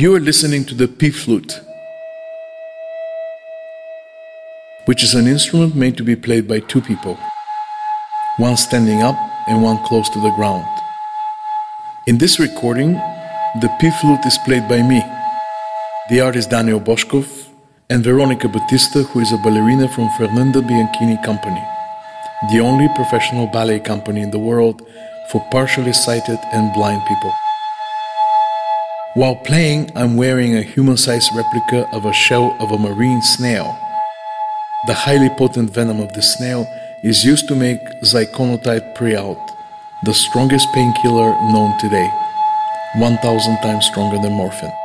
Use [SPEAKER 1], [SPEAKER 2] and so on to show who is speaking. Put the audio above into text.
[SPEAKER 1] You are listening to the P flute, which is an instrument made to be played by two people, one standing up and one close to the ground. In this recording, the P flute is played by me, the artist Daniel Bozhkov, and Veronica Batista, who is a ballerina from Fernanda Bianchini Company, the only professional ballet company in the world for partially sighted and blind people. While playing, I'm wearing a human sized replica of a shell of a marine snail. The highly potent venom of the snail is used to make ziconotide Prialt, the strongest painkiller known today, 1000 times stronger than morphine.